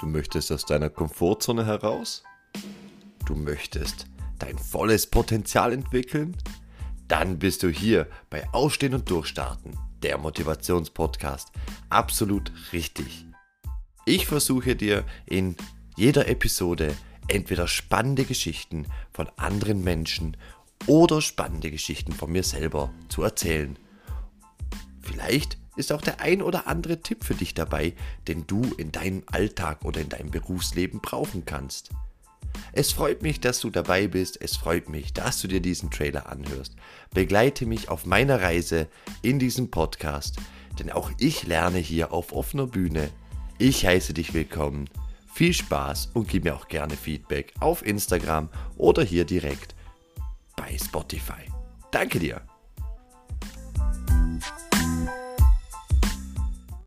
Du möchtest aus deiner Komfortzone heraus? Du möchtest dein volles Potenzial entwickeln? Dann bist du hier bei Aufstehen und Durchstarten, der Motivationspodcast. Absolut richtig. Ich versuche dir in jeder Episode entweder spannende Geschichten von anderen Menschen oder spannende Geschichten von mir selber zu erzählen. Vielleicht ist auch der ein oder andere Tipp für dich dabei, den du in deinem Alltag oder in deinem Berufsleben brauchen kannst. Es freut mich, dass du dabei bist. Es freut mich, dass du dir diesen Trailer anhörst. Begleite mich auf meiner Reise in diesem Podcast, denn auch ich lerne hier auf offener Bühne. Ich heiße dich willkommen. Viel Spaß und gib mir auch gerne Feedback auf Instagram oder hier direkt bei Spotify. Danke dir.